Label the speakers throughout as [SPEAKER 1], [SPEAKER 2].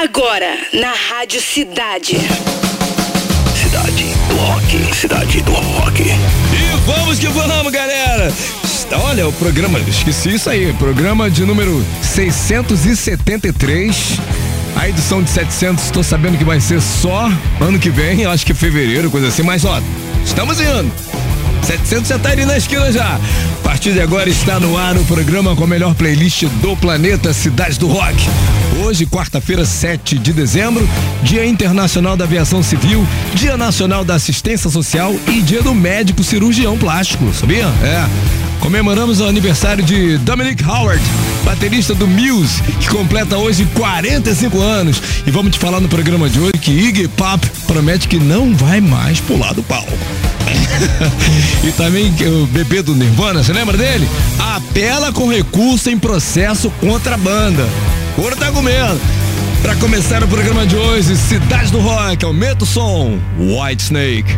[SPEAKER 1] Agora, na Rádio Cidade.
[SPEAKER 2] Cidade do Rock. Cidade do Rock.
[SPEAKER 3] E vamos que vamos, galera! Olha, o programa, esqueci isso aí, programa de número 673. A edição de 700, estou sabendo que vai ser só ano que vem, acho que fevereiro, coisa assim, mas ó, estamos indo. 700 já tá ali na esquina já. A partir de agora está no ar o programa com a melhor playlist do planeta Cidade do Rock. Hoje, quarta-feira, 7 de dezembro, Dia Internacional da Aviação Civil, Dia Nacional da Assistência Social e Dia do Médico Cirurgião Plástico, sabia? É. Comemoramos o aniversário de Dominic Howard, baterista do Muse, que completa hoje 45 anos. E vamos te falar no programa de hoje que Iggy Pop promete que não vai mais pular do palco. e também o bebê do Nirvana, você lembra dele? Apela com recurso em processo contra a banda. Ouro comendo. Para começar o programa de hoje, Cidade do Rock, aumenta o som. White Snake.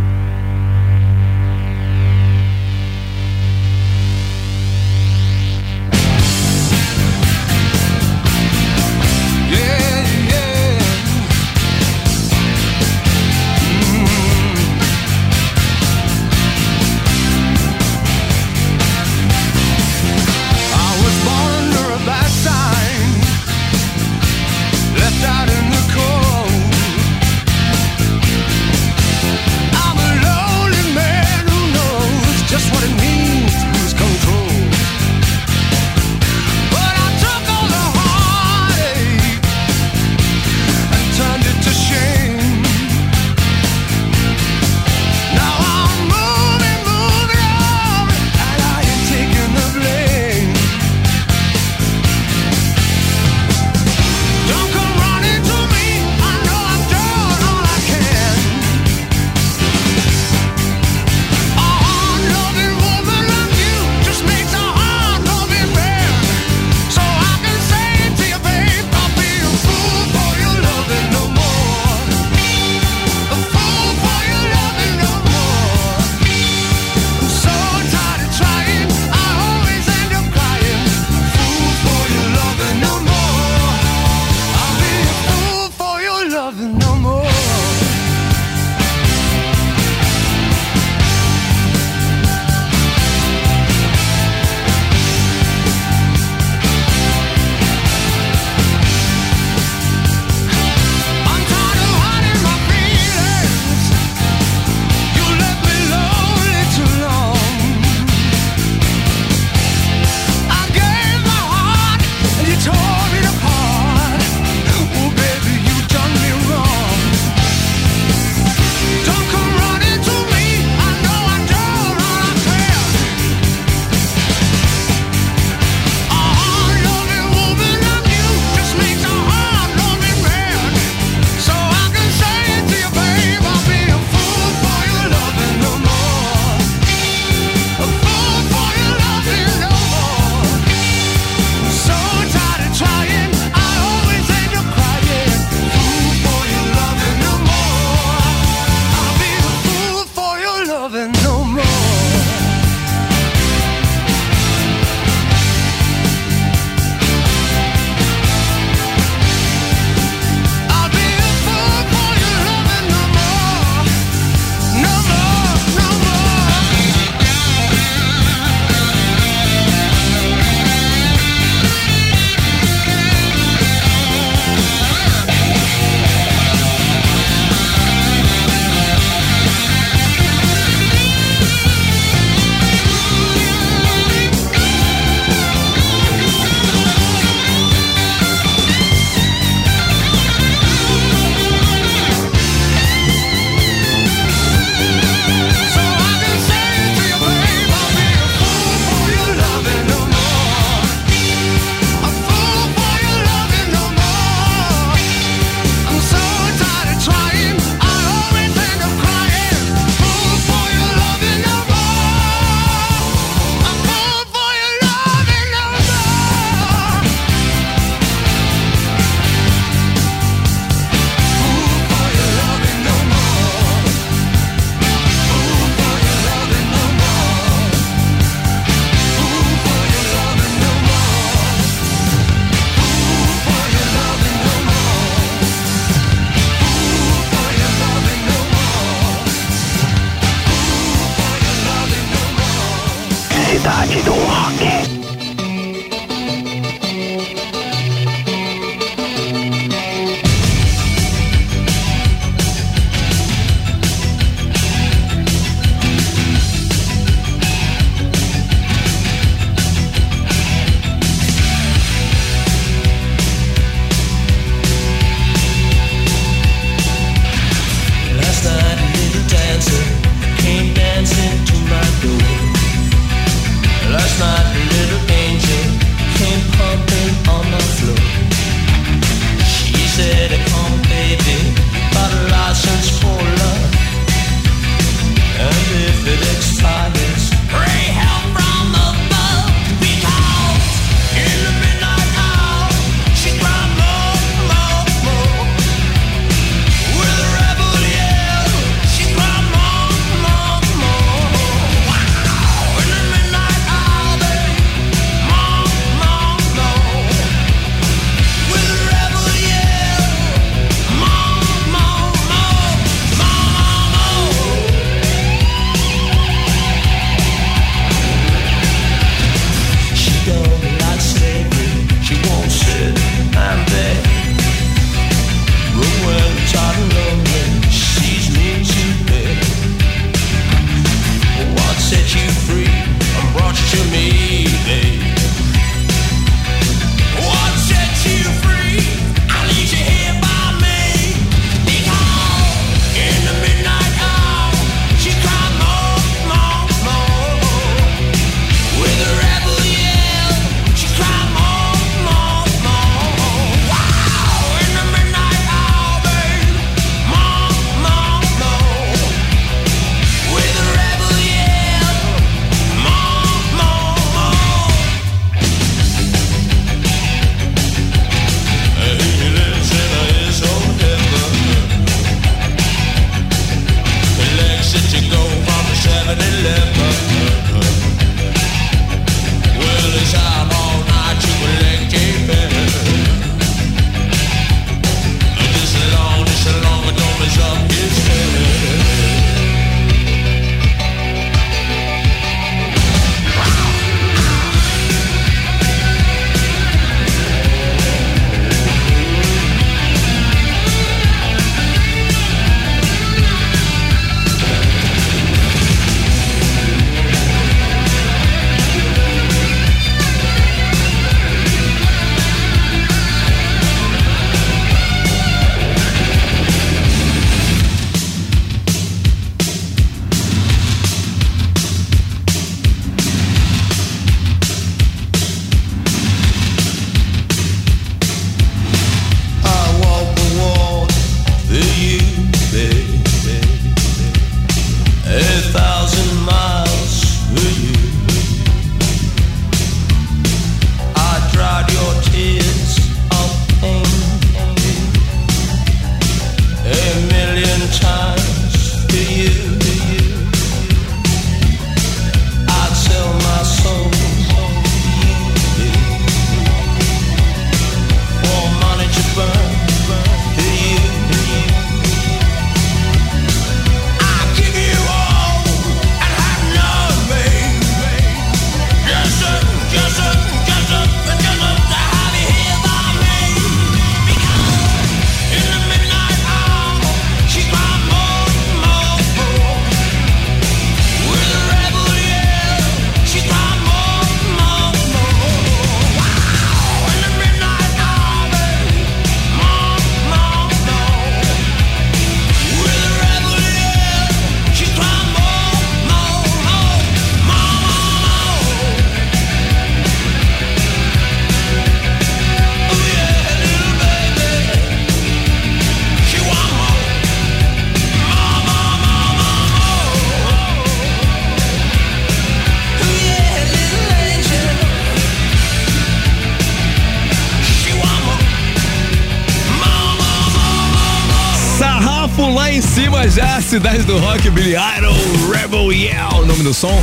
[SPEAKER 3] Cidade do rock, Billy Idol, Rebel Yeah, o nome do som.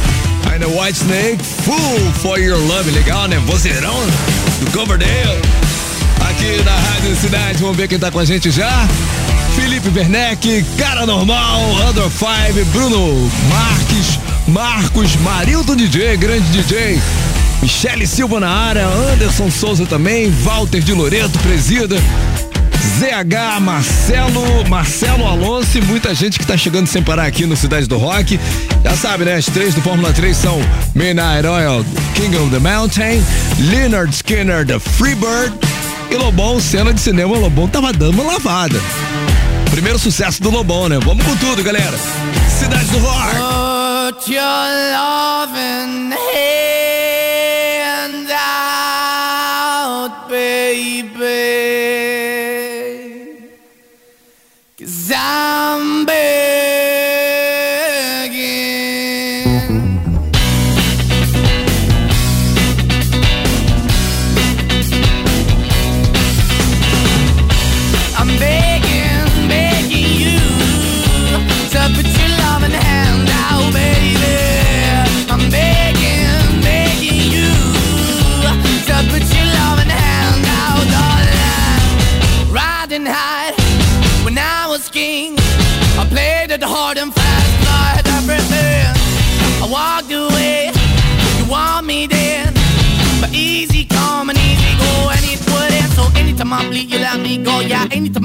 [SPEAKER 3] Ainda White Snake, Full for Your Love, legal, né? Vozeirão do Coverdale. Aqui na Rádio Cidade, vamos ver quem tá com a gente já. Felipe Werneck, Cara Normal, Under Five, Bruno Marques, Marcos, Marilton DJ, grande DJ. Michele Silva na área, Anderson Souza também, Walter de Loreto, presida. ZH, Marcelo, Marcelo Alonso e muita gente que tá chegando sem parar aqui no Cidade do Rock. Já sabe, né? As três do Fórmula 3 são Midnight Oil, King of the Mountain, Leonard Skinner, The Freebird e Lobão, cena de cinema, Lobão tava dando uma lavada. Primeiro sucesso do Lobão, né? Vamos com tudo, galera. Cidade do Rock.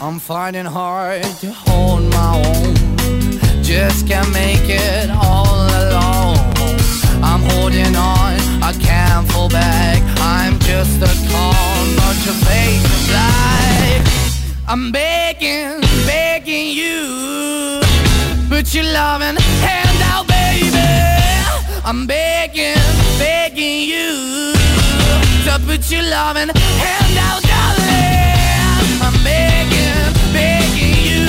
[SPEAKER 4] I'm finding hard to hold my own. Just can't make it all alone. I'm holding on, I can't fall back. I'm just a call, not face is black. I'm begging, begging you. Put your loving hand out, baby. I'm begging, begging you to put your loving hand out, darling. I'm begging, begging you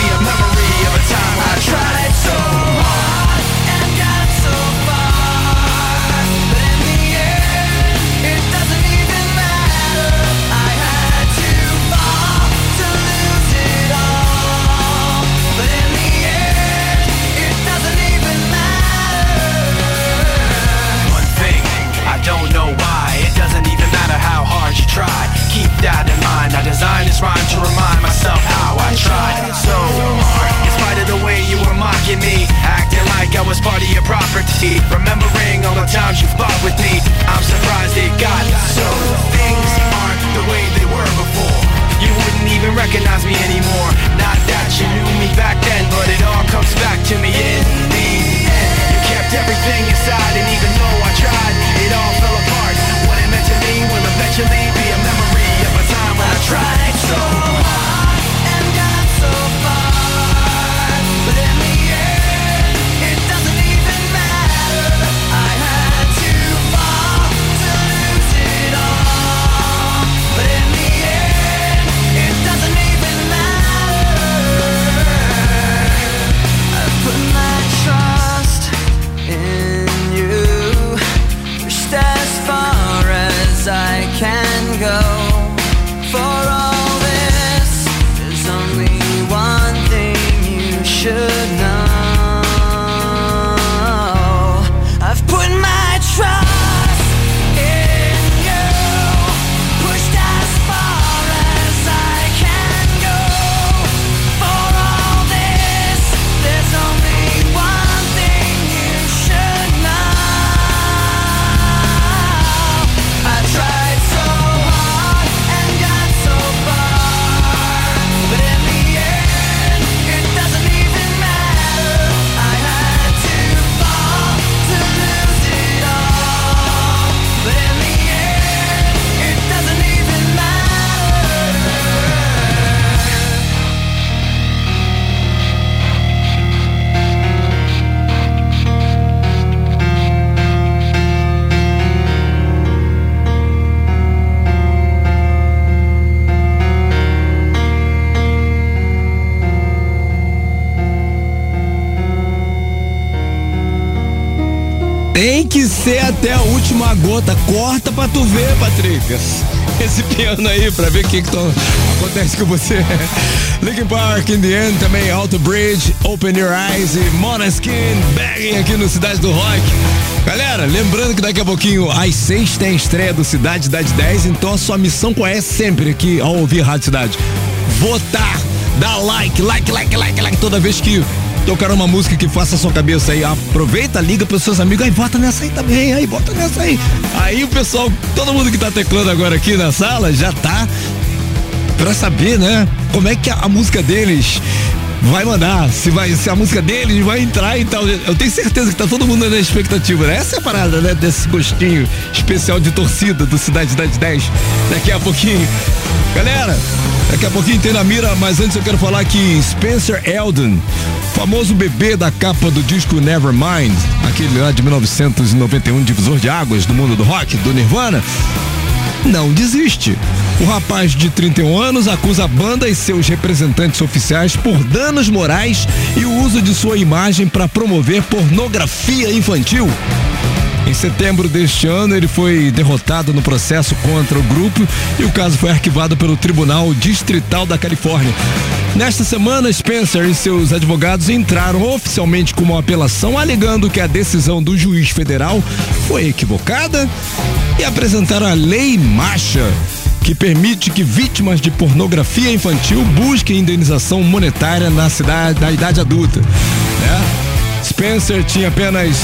[SPEAKER 3] até a última gota. Corta pra tu ver, Patrick. Esse piano aí pra ver o que, que acontece com você. Linkin Park, In The End, também Auto Bridge, Open Your Eyes e Monoskin, Bagging aqui no Cidade do Rock. Galera, lembrando que daqui a pouquinho às seis tem a estreia do Cidade Cidade 10, então a sua missão qual é sempre aqui ao ouvir Rádio Cidade? Votar, dar like, like, like, like, like toda vez que tocar uma música que faça a sua cabeça aí. Aproveita, liga pros seus amigos, aí vota nessa aí também, aí bota nessa aí. Aí o pessoal, todo mundo que tá teclando agora aqui na sala já tá pra saber, né? Como é que a, a música deles vai mandar, se vai, se a música deles vai entrar e tal. Eu tenho certeza que tá todo mundo na expectativa, né? Essa é a parada, né? Desse gostinho especial de torcida do Cidade Cidade 10. Daqui a pouquinho. Galera, daqui a pouquinho tem na mira, mas antes eu quero falar que Spencer Eldon, famoso bebê da capa do disco Nevermind, aquele lá de 1991, divisor de águas do mundo do rock, do Nirvana, não desiste. O rapaz de 31 anos acusa a banda e seus representantes oficiais por danos morais e o uso de sua imagem para promover pornografia infantil. Em setembro deste ano, ele foi derrotado no processo contra o grupo e o caso foi arquivado pelo Tribunal Distrital da Califórnia. Nesta semana, Spencer e seus advogados entraram oficialmente com uma apelação alegando que a decisão do juiz federal foi equivocada e apresentaram a Lei Macha, que permite que vítimas de pornografia infantil busquem indenização monetária na cidade da idade adulta. né? Spencer tinha apenas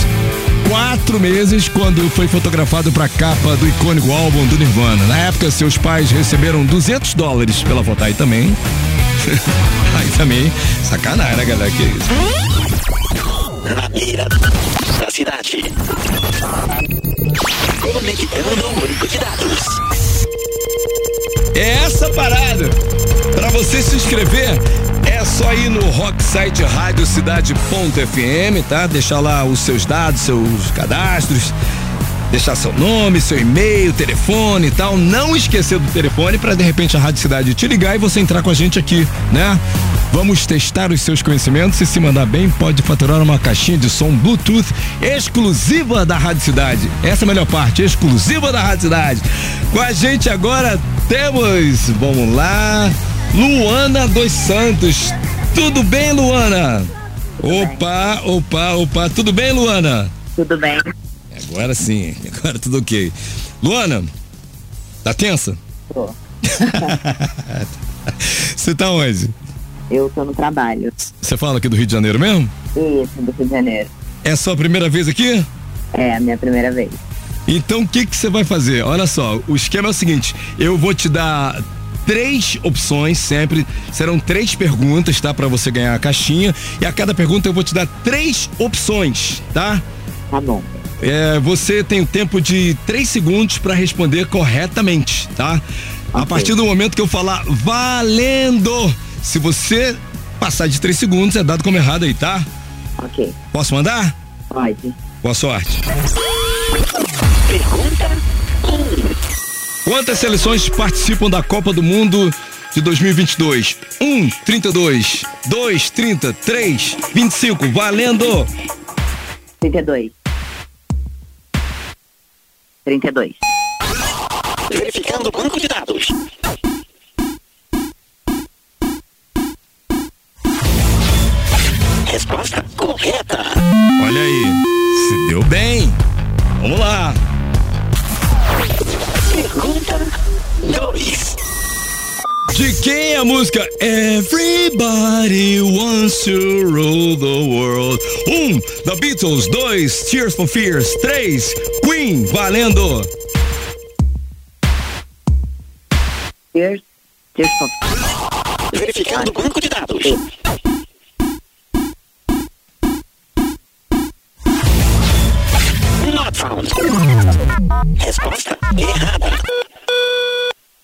[SPEAKER 3] quatro meses quando foi fotografado para a capa do icônico álbum do Nirvana. Na época, seus pais receberam 200 dólares pela foto. Aí também. Aí também. Sacanagem, né, galera? Que isso?
[SPEAKER 2] Na mira da cidade. Conectando o banco de dados.
[SPEAKER 3] É essa parada. Para você se inscrever, só ir no rocksite radiocidade.fm, tá? Deixar lá os seus dados, seus cadastros, deixar seu nome, seu e-mail, telefone e tal. Não esquecer do telefone para de repente a Rádio Cidade te ligar e você entrar com a gente aqui, né? Vamos testar os seus conhecimentos e se mandar bem, pode faturar uma caixinha de som Bluetooth exclusiva da Rádio Cidade. Essa é a melhor parte, exclusiva da Rádio Cidade. Com a gente agora temos, vamos lá, Luana dos Santos. Tudo bem, Luana? opa, opa, opa. Tudo bem, Luana?
[SPEAKER 5] Tudo bem?
[SPEAKER 3] Agora sim, agora tudo ok. Luana, tá tensa?
[SPEAKER 5] Tô.
[SPEAKER 3] Você tá onde?
[SPEAKER 5] Eu tô no trabalho.
[SPEAKER 3] Você fala aqui do Rio de Janeiro mesmo?
[SPEAKER 5] Isso, do Rio de Janeiro.
[SPEAKER 3] É sua primeira vez aqui?
[SPEAKER 5] É a minha primeira vez.
[SPEAKER 3] Então o que que você vai fazer? Olha só, o esquema é o seguinte: eu vou te dar três opções sempre, serão três perguntas, tá? Para você ganhar a caixinha e a cada pergunta eu vou te dar três opções, tá?
[SPEAKER 5] Tá bom.
[SPEAKER 3] É, você tem o tempo de três segundos para responder corretamente, tá? A
[SPEAKER 5] Ok.
[SPEAKER 3] partir do momento que eu falar valendo, se você passar de três segundos é dado como errado aí, tá?
[SPEAKER 5] Ok.
[SPEAKER 3] Posso mandar?
[SPEAKER 5] Pode.
[SPEAKER 3] Boa sorte.
[SPEAKER 2] Pergunta 1.
[SPEAKER 3] Quantas seleções participam da Copa do Mundo de 2022? 1, 32. 2, 30. 3, 25. Valendo!
[SPEAKER 5] 32. 32.
[SPEAKER 2] Verificando o banco de dados. Resposta correta.
[SPEAKER 3] Olha aí, se deu bem. Vamos lá.
[SPEAKER 2] Pergunta 2.
[SPEAKER 3] De quem é a música Everybody Wants to Rule the World? 1. Um, The Beatles. 2. Tears for Fears. 3. Queen. Valendo!
[SPEAKER 5] Tears. Tears for
[SPEAKER 2] Verificando o banco de dados. Resposta errada.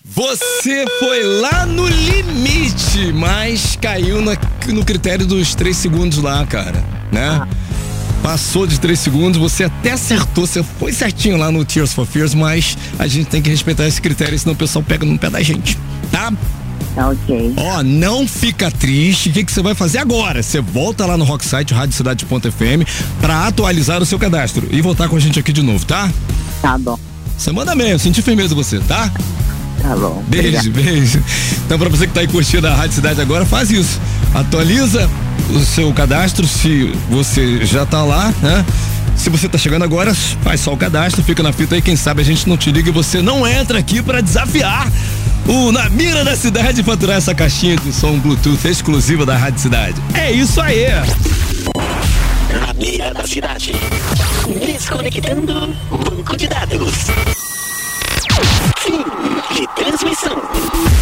[SPEAKER 3] Você foi lá no limite, mas caiu na- no critério dos três segundos lá, cara, né? Passou de três segundos, você até acertou, você foi certinho lá no Tears for Fears, mas a gente tem que respeitar esse critério, senão o pessoal pega no pé da gente, tá?
[SPEAKER 5] Tá ok.
[SPEAKER 3] Ó, não fica triste. O que, que você vai fazer agora? Você volta lá no Rocksite, radiocidade.fm, pra atualizar o seu cadastro e voltar com a gente aqui de novo, tá?
[SPEAKER 5] Tá bom.
[SPEAKER 3] Você manda bem, eu senti firmeza você, tá?
[SPEAKER 5] Tá bom.
[SPEAKER 3] Beijo, beijo. Então, pra você que tá aí curtindo a Rádio Cidade agora, faz isso. Atualiza o seu cadastro se você já tá lá, né? Se você tá chegando agora, faz só o cadastro, fica na fita aí, quem sabe a gente não te liga e você não entra aqui pra desafiar o Na Mira da Cidade faturar essa caixinha de som Bluetooth exclusiva da Rádio Cidade. É isso aí!
[SPEAKER 2] Na mira da cidade. Desconectando banco de dados. Fim de transmissão.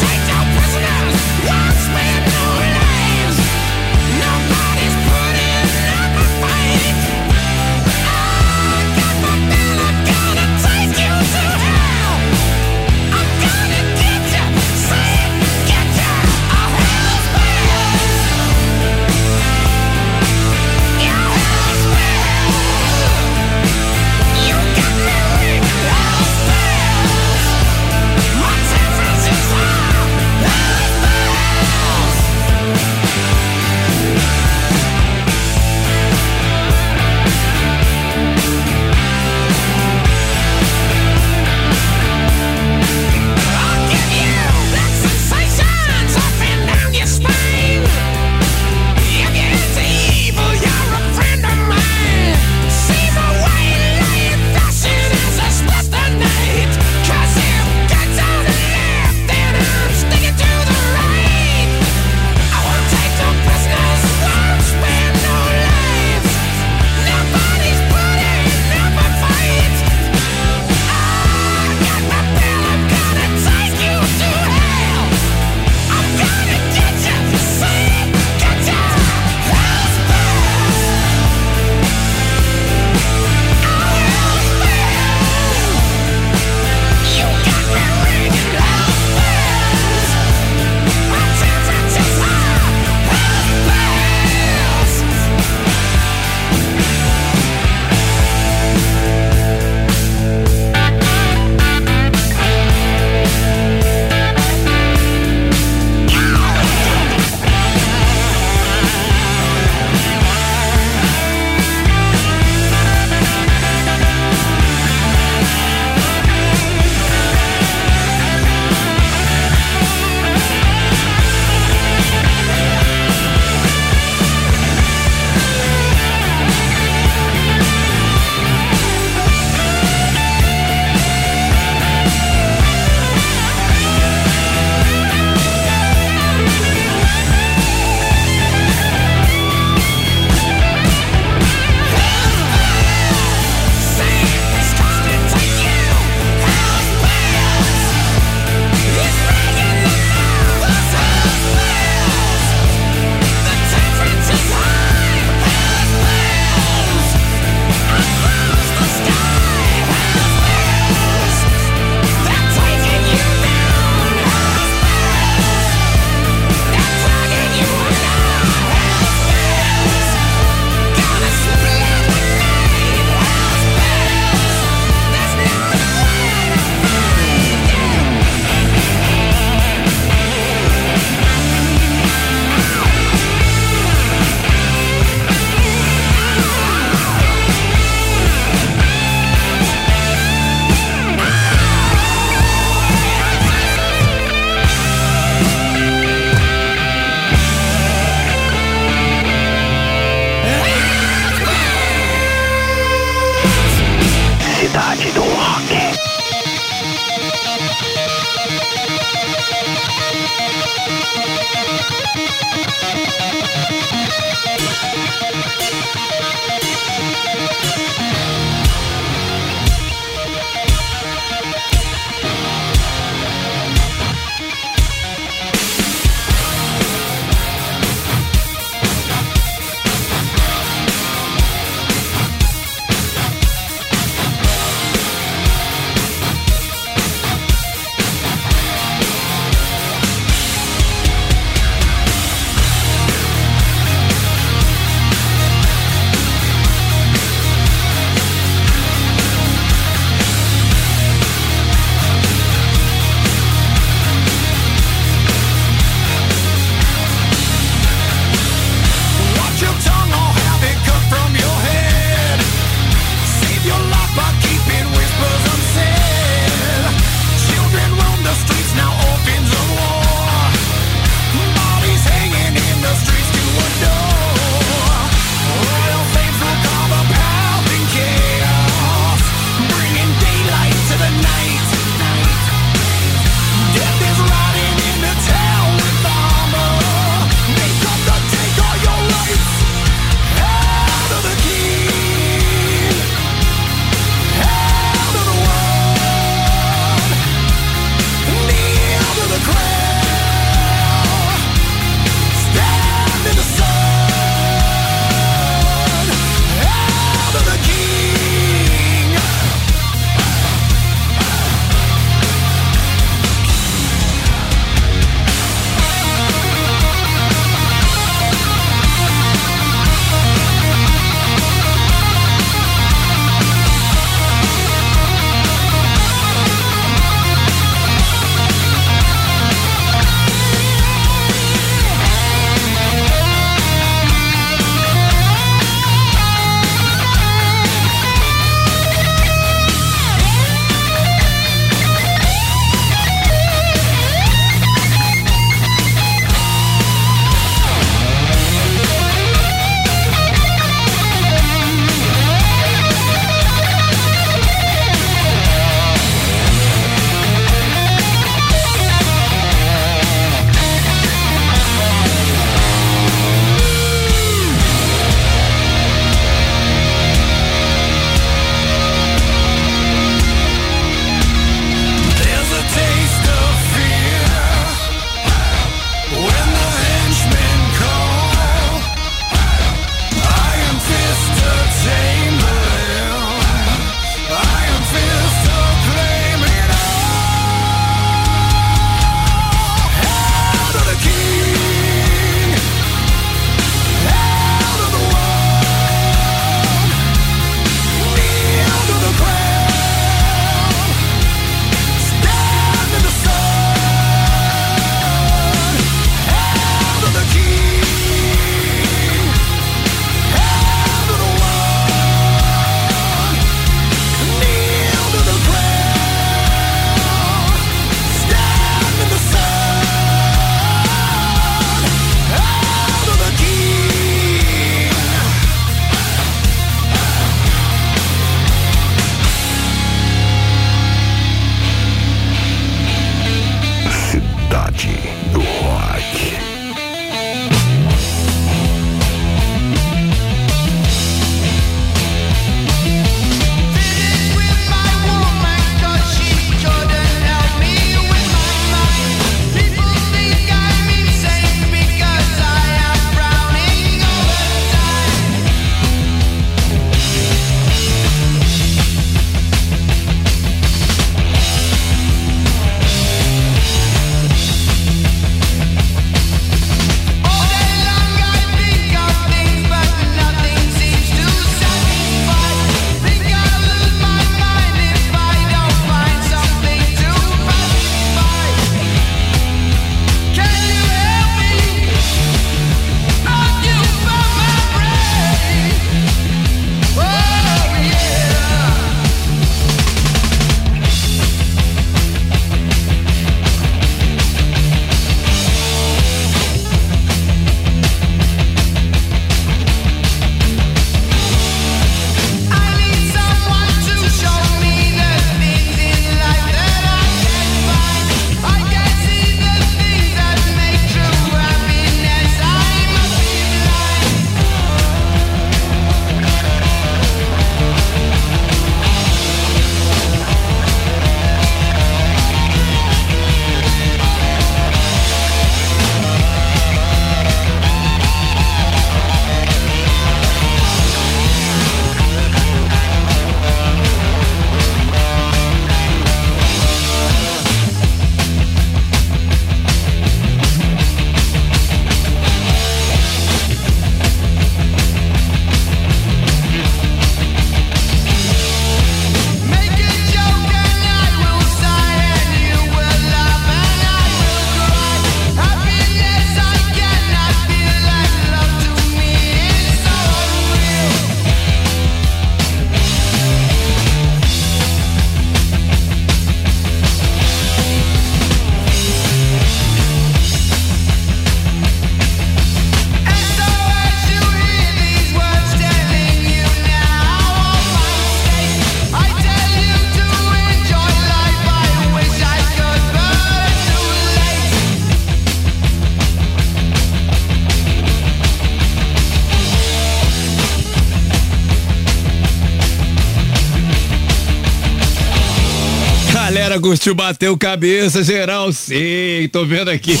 [SPEAKER 3] Galera curtiu, bateu cabeça, geral, sim, tô vendo aqui.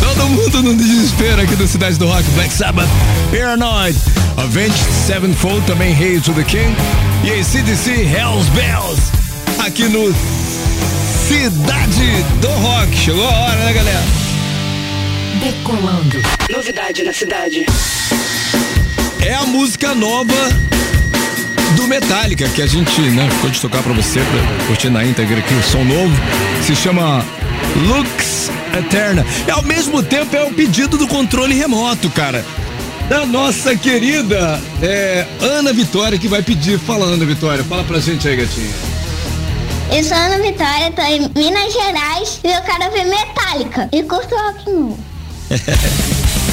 [SPEAKER 3] Todo mundo no desespero aqui do Cidade do Rock, Black Sabbath, Paranoid, Avenged Sevenfold, também Hail to the King, e ACDC, Hells Bells, aqui no Cidade do Rock. Chegou a hora, né, galera?
[SPEAKER 1] Decolando. Novidade na cidade.
[SPEAKER 3] É a música nova do Metallica que a gente né, ficou de tocar pra você, pra curtir na íntegra aqui o som novo. Se chama Lux Eterna. E ao mesmo tempo é o pedido do controle remoto, cara. Da nossa querida é, Ana Vitória que vai pedir. Fala, Ana Vitória, fala pra gente aí, gatinha.
[SPEAKER 6] Eu sou Ana Vitória, tô em Minas Gerais e eu quero ver Metallica. E curto rock and roll.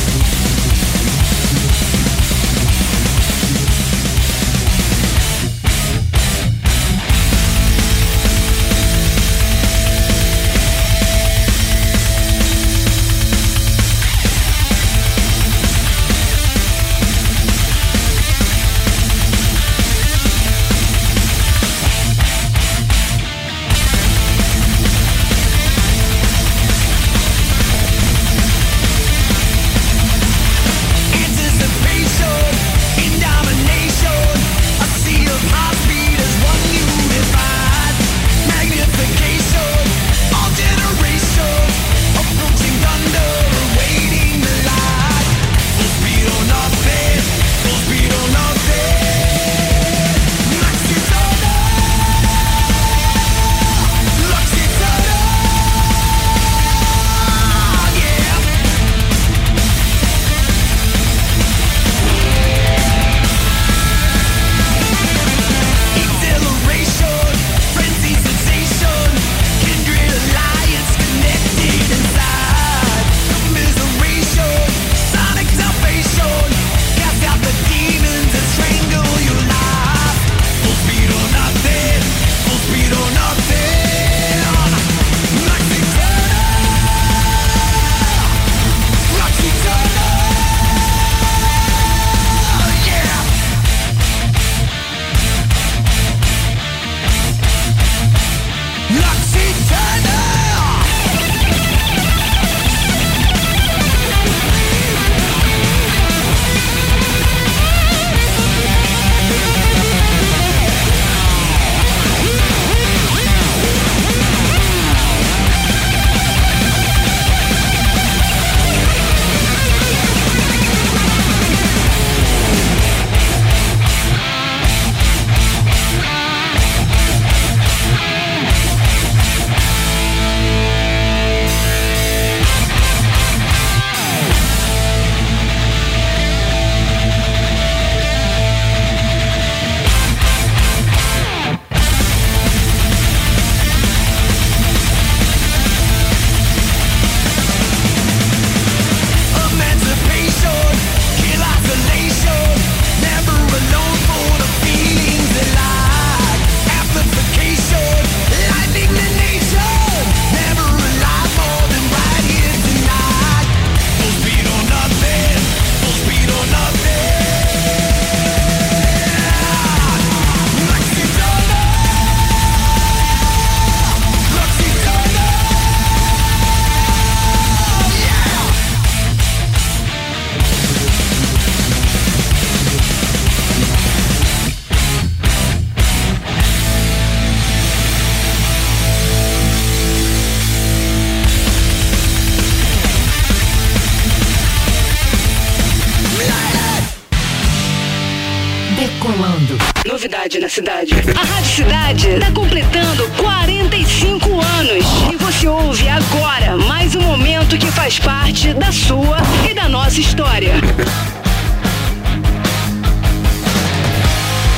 [SPEAKER 1] Novidade na cidade. A Rádio Cidade está completando 45 anos. E você ouve agora mais um momento que faz parte da sua e da nossa história.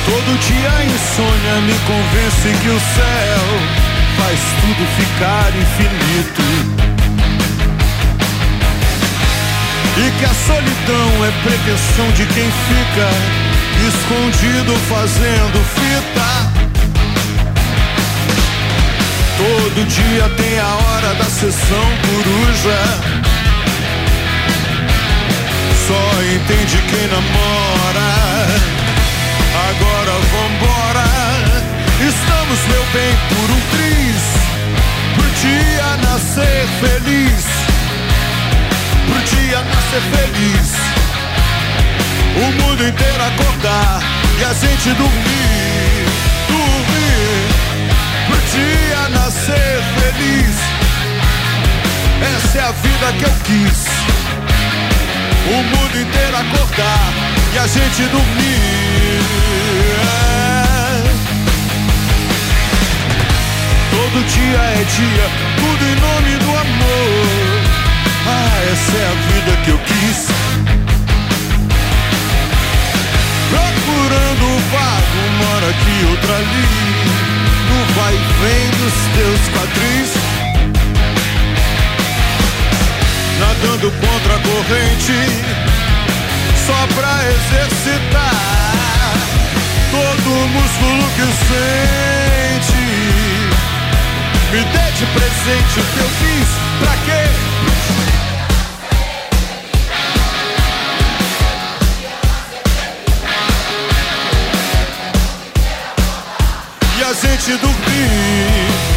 [SPEAKER 7] Todo dia a insônia me convence que o céu faz tudo ficar infinito. E que a solidão é pretensão de quem fica escondido fazendo fita. Todo dia tem a hora da sessão coruja. Só entende quem namora. Agora vambora. Estamos, meu bem, por um triz feliz. Pro dia nascer feliz. O mundo inteiro acordar e a gente dormir. Dormir. Pro dia nascer feliz. Essa é a vida que eu quis. O mundo inteiro acordar e a gente dormir. É. Todo dia é dia, tudo em nome do amor. Ah, essa é a vida que eu quis. Procurando o vago, mora aqui, outra ali. No vai e vem dos teus quadris. Nadando contra a corrente, só pra exercitar todo o músculo que sente. Me dê de presente o que eu fiz, pra quê? E dormir, dormir,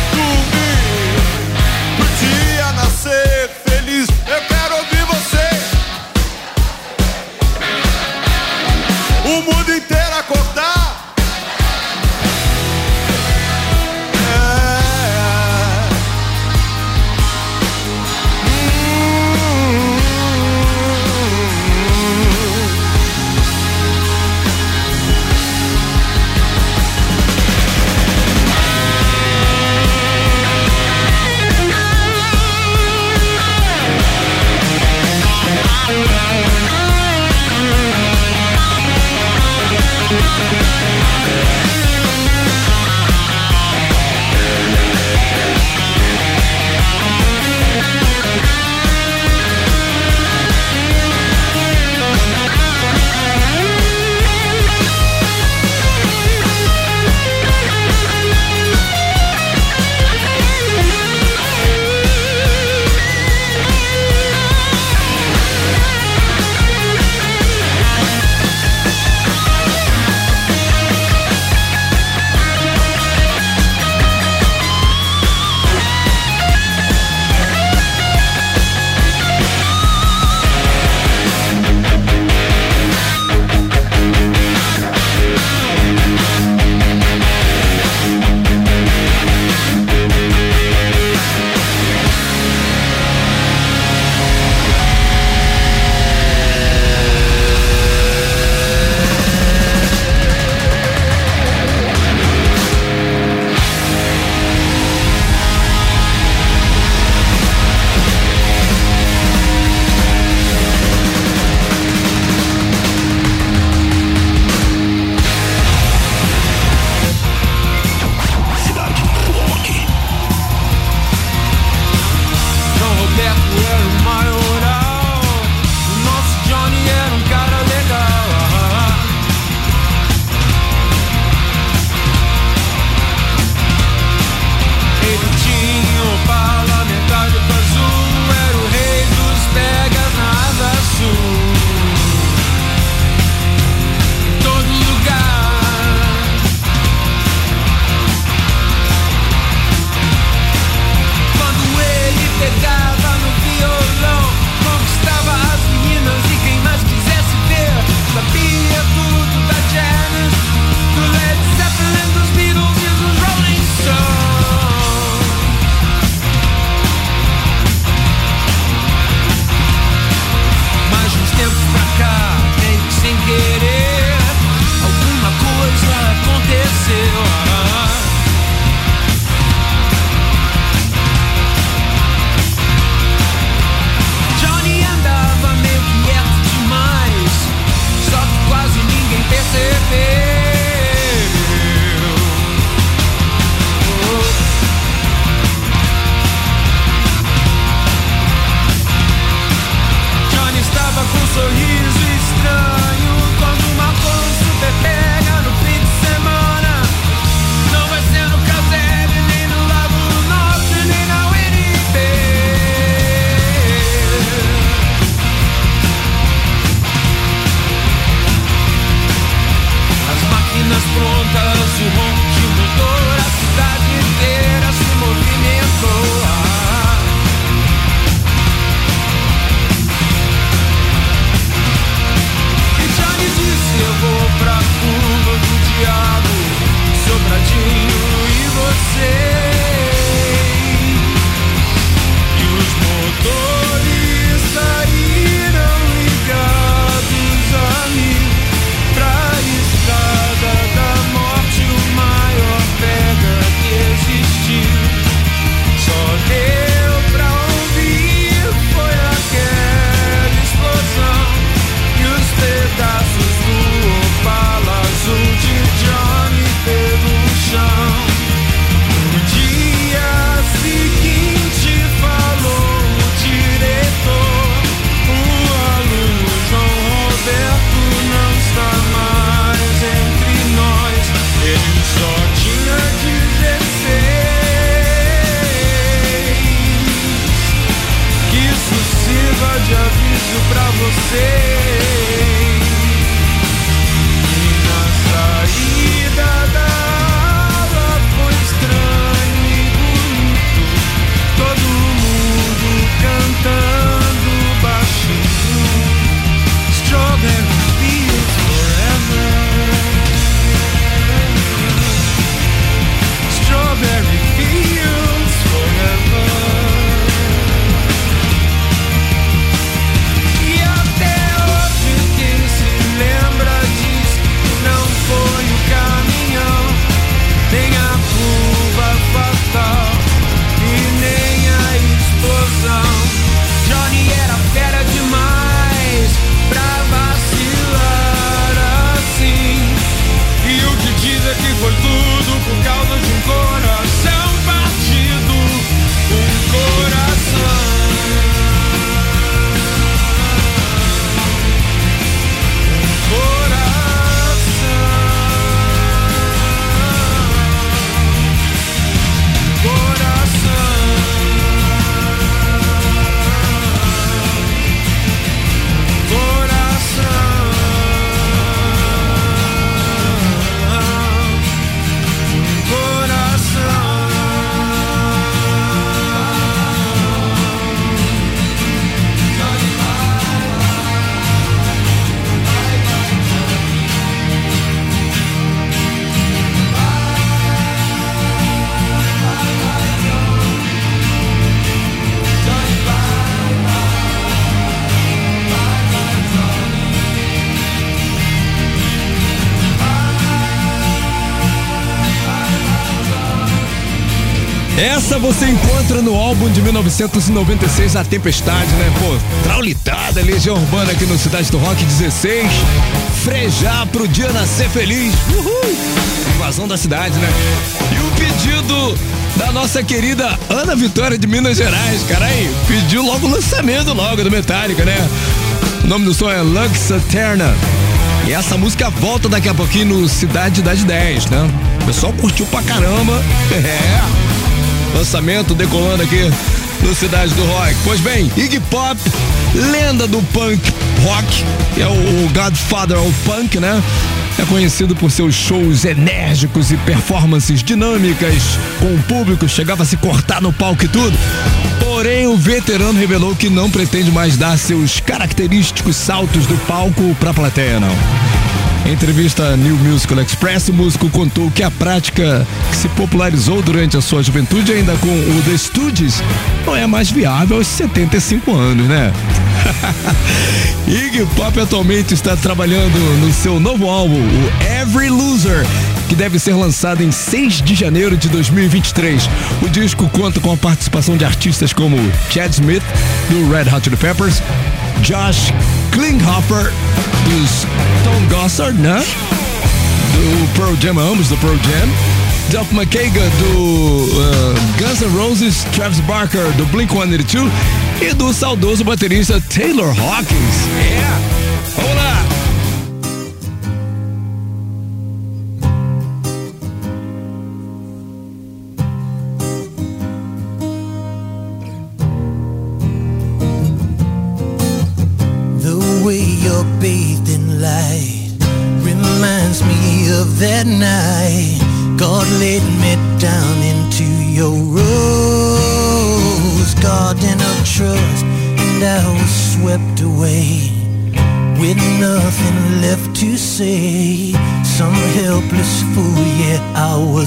[SPEAKER 3] Essa você encontra no álbum de 1996, A Tempestade, né? Pô, traulitada, Legião Urbana aqui no Cidade do Rock 16. Frejar pro dia nascer feliz. Uhul! Invasão da cidade, né? E o pedido da nossa querida Ana Vitória de Minas Gerais, cara aí. Pediu logo o lançamento logo do Metallica, né? O nome do som é Lux Eterna. E essa música volta daqui a pouquinho no Cidade das 10, né? O pessoal curtiu pra caramba. É. Lançamento decolando aqui no Cidade do Rock. Pois bem, Iggy Pop, lenda do punk rock, é o, Godfather of Punk, né? É conhecido por seus shows enérgicos e performances dinâmicas com o público, chegava a se cortar no palco e tudo. Porém, o veterano revelou que não pretende mais dar seus característicos saltos do palco pra plateia, não. Em entrevista à New Musical Express, o músico contou que a prática que se popularizou durante a sua juventude, ainda com o The Stooges, não é mais viável aos 75 anos, né? Iggy Pop atualmente está trabalhando no seu novo álbum, o Every Loser, que deve ser lançado em 6 de janeiro de 2023. O disco conta com a participação de artistas como Chad Smith, do Red Hot Chili Peppers, Josh Klinghoffer, do Stone Gossard, né? Do Pearl Jam, ambos do Pearl Jam. Duff McKagan, do uh, Guns N' Roses, Travis Barker, do Blink-182 e do saudoso baterista Taylor Hawkins. Yeah! Vamos lá!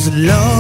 [SPEAKER 8] was
[SPEAKER 9] alone.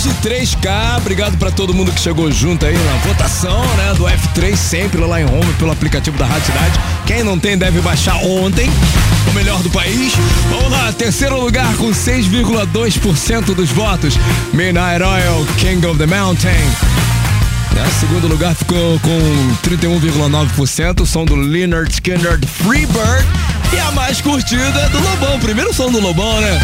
[SPEAKER 9] Mais
[SPEAKER 3] de 3K. Obrigado pra todo mundo que chegou junto aí na votação, né? Do F3, sempre lá em Roma, pelo aplicativo da Rádio Cidade. Quem não tem deve baixar ontem. O melhor do país. Vamos lá, terceiro lugar com 6,2% dos votos. Midnight Oil, King of the Mountain. Né? Segundo lugar ficou com 31,9%, o som do Leonard Skinner Freebird. E a mais curtida é do Lobão, primeiro som do Lobão, né?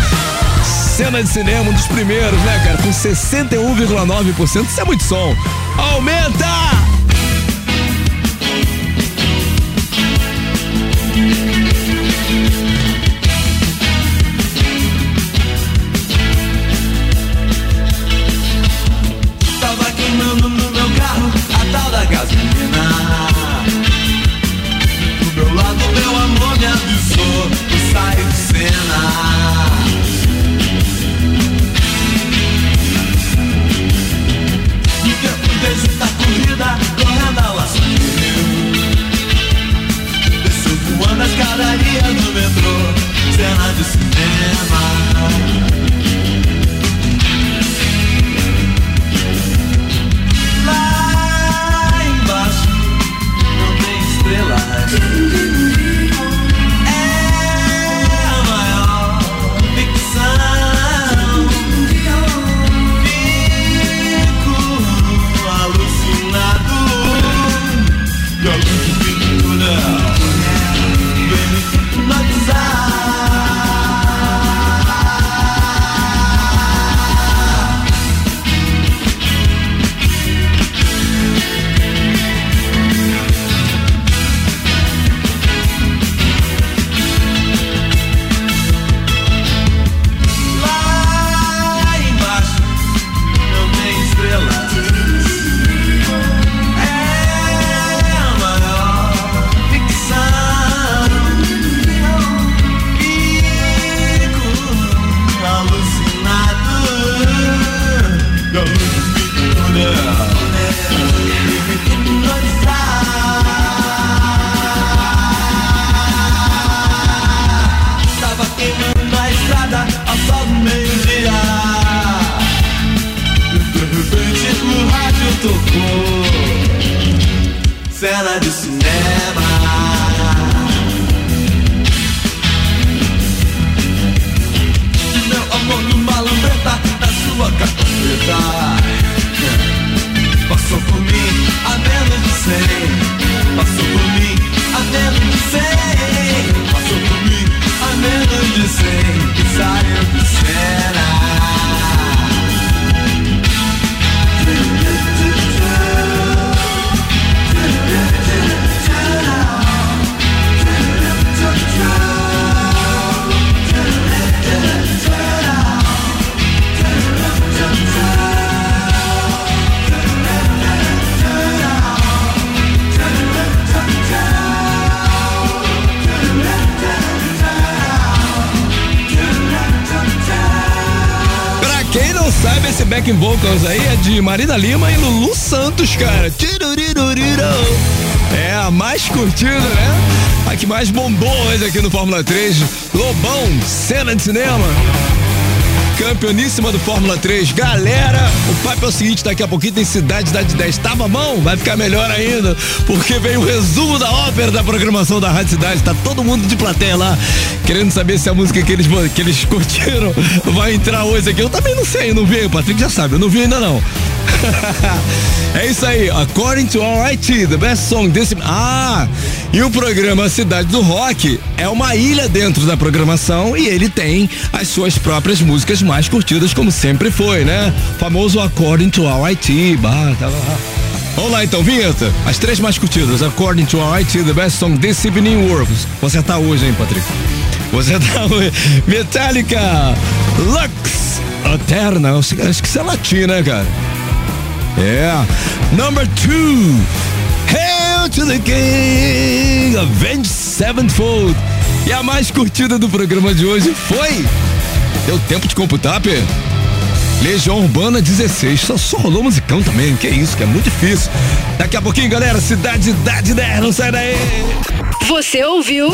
[SPEAKER 3] Cena de cinema, um dos primeiros, né, cara? Com 61,9%, isso é muito som. Aumenta! Backing vocals aí é de Marina Lima e Lulu Santos, cara. É a mais curtida, né? A que mais bombou hoje aqui no Fórmula 3. Lobão, cena de cinema. Campeoníssima do Fórmula 3. Galera, o papo é o seguinte: daqui a pouquinho tem Cidade da de 10. Tava bom? Vai ficar melhor ainda, porque vem o resumo da ópera da programação da Rádio Cidade. Tá todo mundo de plateia lá, querendo saber se a música que eles, que eles curtiram vai entrar hoje aqui. Eu também não sei, não vi. O Patrick já sabe, eu não vi ainda não. é isso aí, According to Our IT, the best song desse. Ah, e o programa Cidade do Rock é uma ilha dentro da programação e ele tem as suas próprias músicas mais curtidas, como sempre foi, né? Famoso According to Our IT. Bah, tá lá. Vamos lá então, vinheta. As três mais curtidas, According to Our IT, the best song this evening works. Você tá hoje, hein, Patrick? Você tá hoje. Metallica, Lux, Eterna. Acho que isso é latim, né, cara? Yeah. Number two. Hail to the King. Avenged Sevenfold. E a mais curtida do programa de hoje foi. Deu tempo de computar, Pê? Legião Urbana 16. Só, só rolou musicão também. Que isso, que é muito difícil. Daqui a pouquinho, galera, Cidade da 10. Não sai daí.
[SPEAKER 1] Você ouviu